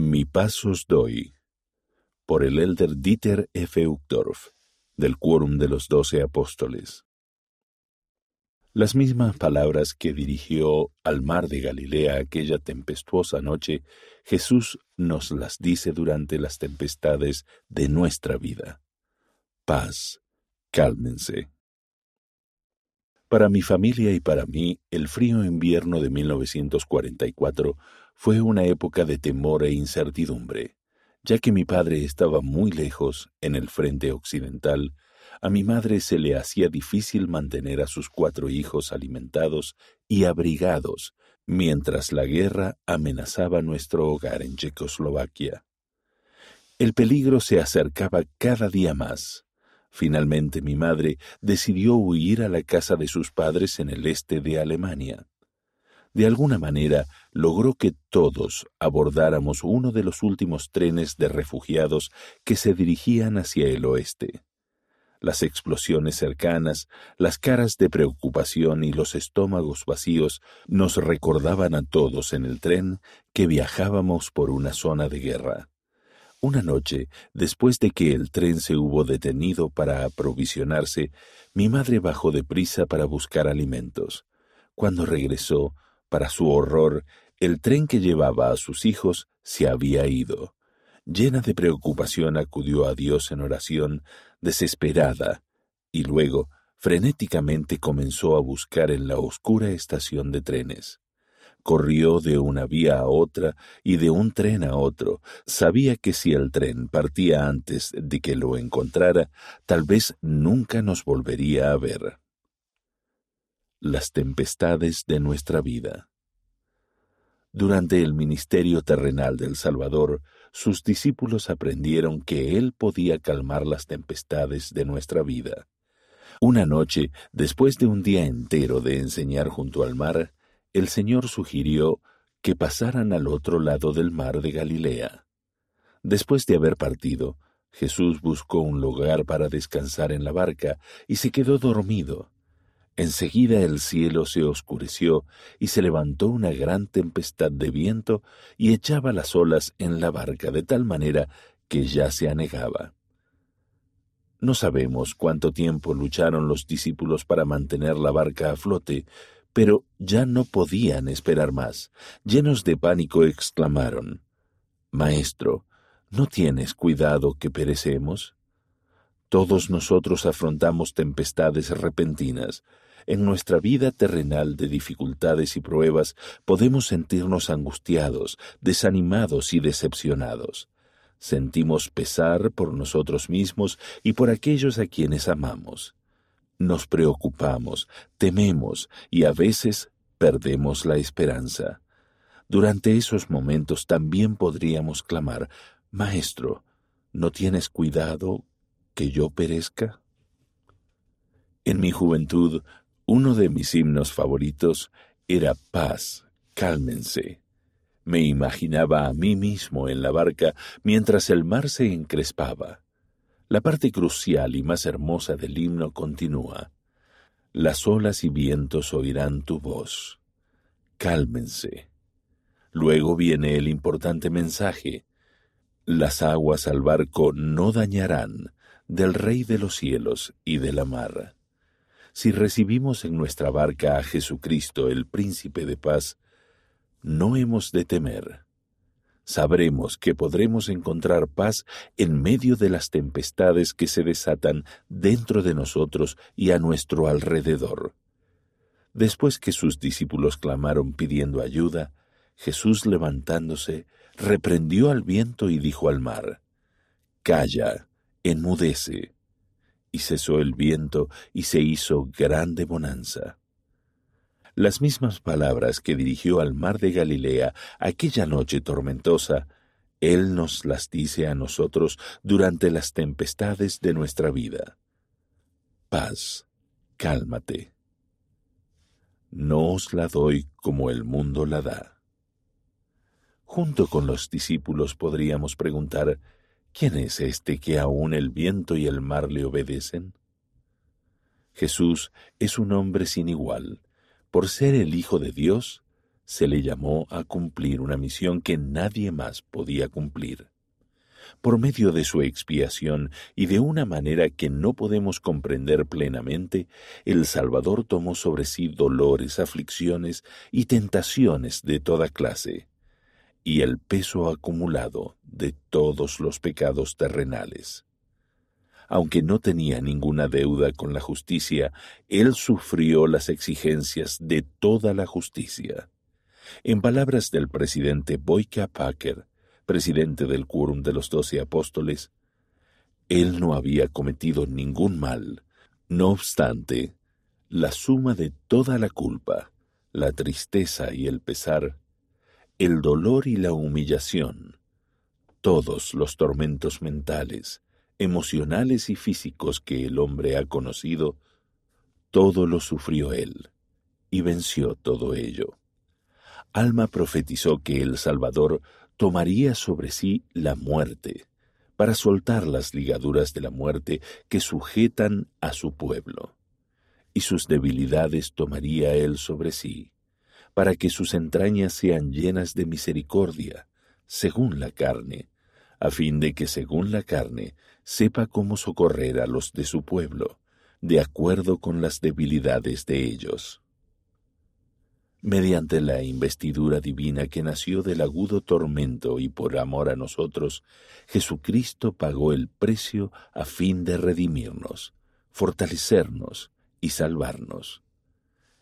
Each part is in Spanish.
Mi pasos doy, por el elder Dieter F. Uchtdorf, del Quórum de los Doce Apóstoles. Las mismas palabras que dirigió al mar de Galilea aquella tempestuosa noche, Jesús nos las dice durante las tempestades de nuestra vida. Paz, cálmense. Para mi familia y para mí, el frío invierno de 1944 fue una época de temor e incertidumbre, ya que mi padre estaba muy lejos, en el frente occidental, a mi madre se le hacía difícil mantener a sus cuatro hijos alimentados y abrigados mientras la guerra amenazaba nuestro hogar en Checoslovaquia. El peligro se acercaba cada día más. Finalmente mi madre decidió huir a la casa de sus padres en el este de Alemania. De alguna manera logró que todos abordáramos uno de los últimos trenes de refugiados que se dirigían hacia el oeste. Las explosiones cercanas, las caras de preocupación y los estómagos vacíos nos recordaban a todos en el tren que viajábamos por una zona de guerra. Una noche, después de que el tren se hubo detenido para aprovisionarse, mi madre bajó deprisa para buscar alimentos. Cuando regresó, para su horror, el tren que llevaba a sus hijos se había ido. Llena de preocupación acudió a Dios en oración, desesperada, y luego frenéticamente comenzó a buscar en la oscura estación de trenes. Corrió de una vía a otra y de un tren a otro. Sabía que si el tren partía antes de que lo encontrara, tal vez nunca nos volvería a ver. Las tempestades de nuestra vida. Durante el ministerio terrenal del Salvador, sus discípulos aprendieron que Él podía calmar las tempestades de nuestra vida. Una noche, después de un día entero de enseñar junto al mar, el Señor sugirió que pasaran al otro lado del mar de Galilea. Después de haber partido, Jesús buscó un lugar para descansar en la barca y se quedó dormido. Enseguida el cielo se oscureció y se levantó una gran tempestad de viento y echaba las olas en la barca de tal manera que ya se anegaba. No sabemos cuánto tiempo lucharon los discípulos para mantener la barca a flote, pero ya no podían esperar más. Llenos de pánico exclamaron Maestro, ¿no tienes cuidado que perecemos? Todos nosotros afrontamos tempestades repentinas, en nuestra vida terrenal de dificultades y pruebas podemos sentirnos angustiados, desanimados y decepcionados. Sentimos pesar por nosotros mismos y por aquellos a quienes amamos. Nos preocupamos, tememos y a veces perdemos la esperanza. Durante esos momentos también podríamos clamar, Maestro, ¿no tienes cuidado que yo perezca? En mi juventud uno de mis himnos favoritos era Paz, cálmense. Me imaginaba a mí mismo en la barca mientras el mar se encrespaba. La parte crucial y más hermosa del himno continúa. Las olas y vientos oirán tu voz. Cálmense. Luego viene el importante mensaje. Las aguas al barco no dañarán del Rey de los cielos y de la mar. Si recibimos en nuestra barca a Jesucristo, el príncipe de paz, no hemos de temer. Sabremos que podremos encontrar paz en medio de las tempestades que se desatan dentro de nosotros y a nuestro alrededor. Después que sus discípulos clamaron pidiendo ayuda, Jesús levantándose, reprendió al viento y dijo al mar, Calla, enmudece y cesó el viento y se hizo grande bonanza. Las mismas palabras que dirigió al mar de Galilea aquella noche tormentosa, Él nos las dice a nosotros durante las tempestades de nuestra vida. Paz, cálmate. No os la doy como el mundo la da. Junto con los discípulos podríamos preguntar, ¿Quién es este que aún el viento y el mar le obedecen? Jesús es un hombre sin igual. Por ser el Hijo de Dios, se le llamó a cumplir una misión que nadie más podía cumplir. Por medio de su expiación y de una manera que no podemos comprender plenamente, el Salvador tomó sobre sí dolores, aflicciones y tentaciones de toda clase, y el peso acumulado de todos los pecados terrenales. Aunque no tenía ninguna deuda con la justicia, él sufrió las exigencias de toda la justicia. En palabras del presidente Boyka Packer, presidente del Quórum de los Doce Apóstoles, él no había cometido ningún mal. No obstante, la suma de toda la culpa, la tristeza y el pesar, el dolor y la humillación, todos los tormentos mentales, emocionales y físicos que el hombre ha conocido, todo lo sufrió él y venció todo ello. Alma profetizó que el Salvador tomaría sobre sí la muerte, para soltar las ligaduras de la muerte que sujetan a su pueblo, y sus debilidades tomaría él sobre sí, para que sus entrañas sean llenas de misericordia, según la carne, a fin de que según la carne sepa cómo socorrer a los de su pueblo, de acuerdo con las debilidades de ellos mediante la investidura divina que nació del agudo tormento y por amor a nosotros, Jesucristo pagó el precio a fin de redimirnos, fortalecernos y salvarnos.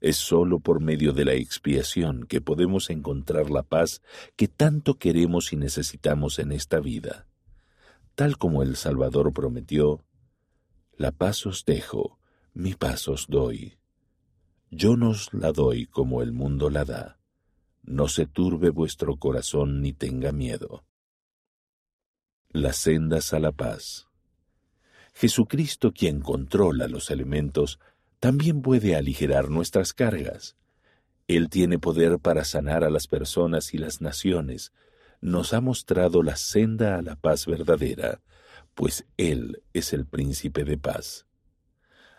Es sólo por medio de la expiación que podemos encontrar la paz que tanto queremos y necesitamos en esta vida. Tal como el Salvador prometió, la paz os dejo, mi paz os doy. Yo nos la doy como el mundo la da. No se turbe vuestro corazón ni tenga miedo. Las sendas a la paz. Jesucristo, quien controla los elementos, también puede aligerar nuestras cargas. Él tiene poder para sanar a las personas y las naciones. Nos ha mostrado la senda a la paz verdadera, pues Él es el príncipe de paz.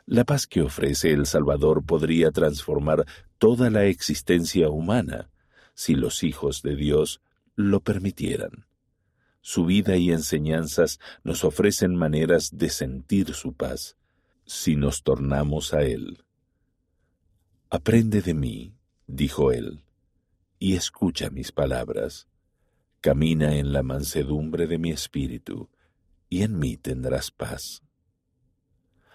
La paz que ofrece el Salvador podría transformar toda la existencia humana si los hijos de Dios lo permitieran. Su vida y enseñanzas nos ofrecen maneras de sentir su paz si nos tornamos a Él. Aprende de mí, dijo Él, y escucha mis palabras. Camina en la mansedumbre de mi espíritu, y en mí tendrás paz.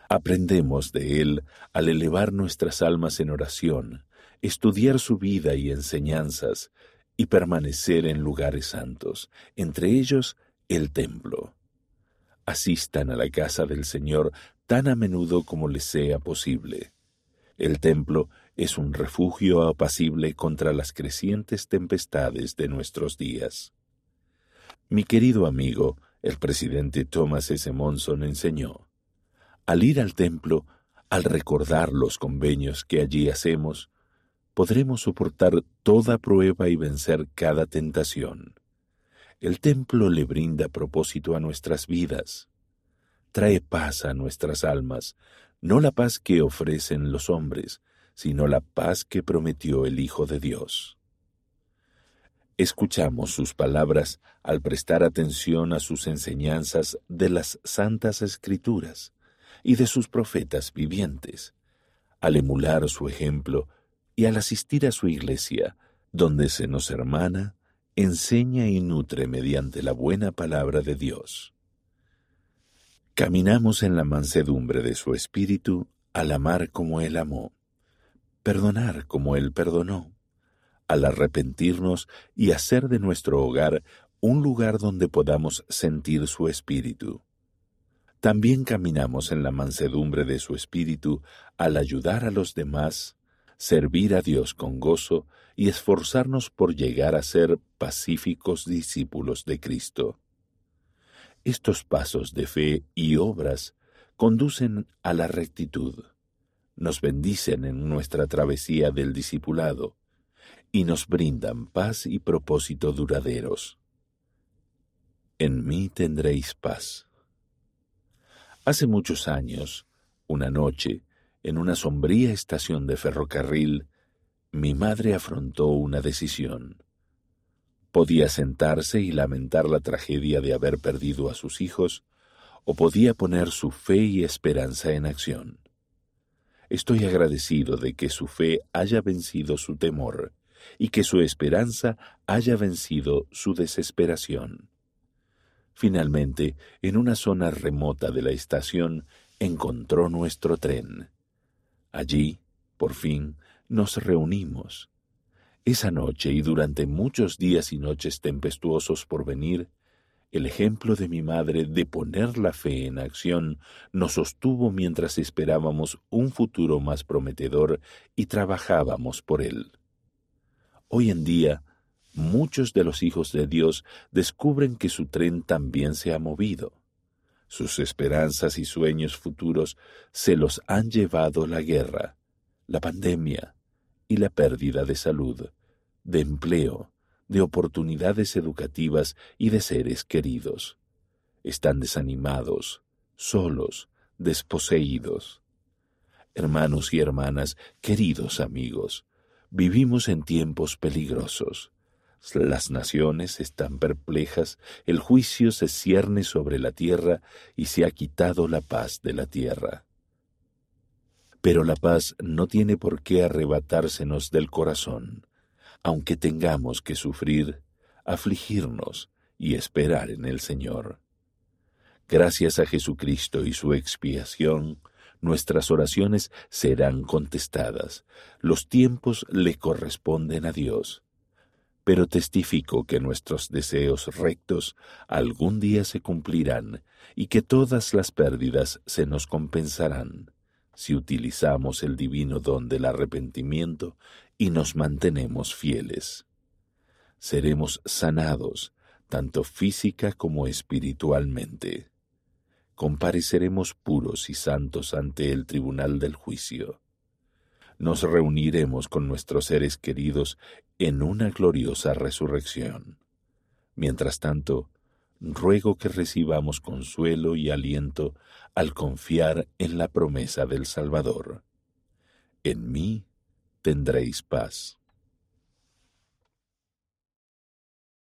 Aprendemos de Él al elevar nuestras almas en oración, estudiar su vida y enseñanzas, y permanecer en lugares santos, entre ellos el templo. Asistan a la casa del Señor tan a menudo como les sea posible. El templo es un refugio apacible contra las crecientes tempestades de nuestros días. Mi querido amigo, el presidente Thomas S. Monson enseñó, al ir al templo, al recordar los convenios que allí hacemos, podremos soportar toda prueba y vencer cada tentación. El templo le brinda propósito a nuestras vidas. Trae paz a nuestras almas, no la paz que ofrecen los hombres, sino la paz que prometió el Hijo de Dios. Escuchamos sus palabras al prestar atención a sus enseñanzas de las Santas Escrituras y de sus profetas vivientes, al emular su ejemplo y al asistir a su iglesia, donde se nos hermana, enseña y nutre mediante la buena palabra de Dios. Caminamos en la mansedumbre de su espíritu al amar como Él amó, perdonar como Él perdonó, al arrepentirnos y hacer de nuestro hogar un lugar donde podamos sentir su espíritu. También caminamos en la mansedumbre de su espíritu al ayudar a los demás, servir a Dios con gozo y esforzarnos por llegar a ser pacíficos discípulos de Cristo. Estos pasos de fe y obras conducen a la rectitud, nos bendicen en nuestra travesía del discipulado y nos brindan paz y propósito duraderos. En mí tendréis paz. Hace muchos años, una noche, en una sombría estación de ferrocarril, mi madre afrontó una decisión. Podía sentarse y lamentar la tragedia de haber perdido a sus hijos, o podía poner su fe y esperanza en acción. Estoy agradecido de que su fe haya vencido su temor y que su esperanza haya vencido su desesperación. Finalmente, en una zona remota de la estación, encontró nuestro tren. Allí, por fin, nos reunimos. Esa noche y durante muchos días y noches tempestuosos por venir, el ejemplo de mi madre de poner la fe en acción nos sostuvo mientras esperábamos un futuro más prometedor y trabajábamos por él. Hoy en día, muchos de los hijos de Dios descubren que su tren también se ha movido. Sus esperanzas y sueños futuros se los han llevado la guerra, la pandemia y la pérdida de salud, de empleo, de oportunidades educativas y de seres queridos. Están desanimados, solos, desposeídos. Hermanos y hermanas, queridos amigos, vivimos en tiempos peligrosos. Las naciones están perplejas, el juicio se cierne sobre la tierra y se ha quitado la paz de la tierra. Pero la paz no tiene por qué arrebatársenos del corazón aunque tengamos que sufrir, afligirnos y esperar en el Señor. Gracias a Jesucristo y su expiación, nuestras oraciones serán contestadas, los tiempos le corresponden a Dios. Pero testifico que nuestros deseos rectos algún día se cumplirán y que todas las pérdidas se nos compensarán si utilizamos el divino don del arrepentimiento y nos mantenemos fieles. Seremos sanados, tanto física como espiritualmente. Compareceremos puros y santos ante el tribunal del juicio. Nos reuniremos con nuestros seres queridos en una gloriosa resurrección. Mientras tanto, ruego que recibamos consuelo y aliento al confiar en la promesa del Salvador. En mí tendréis paz.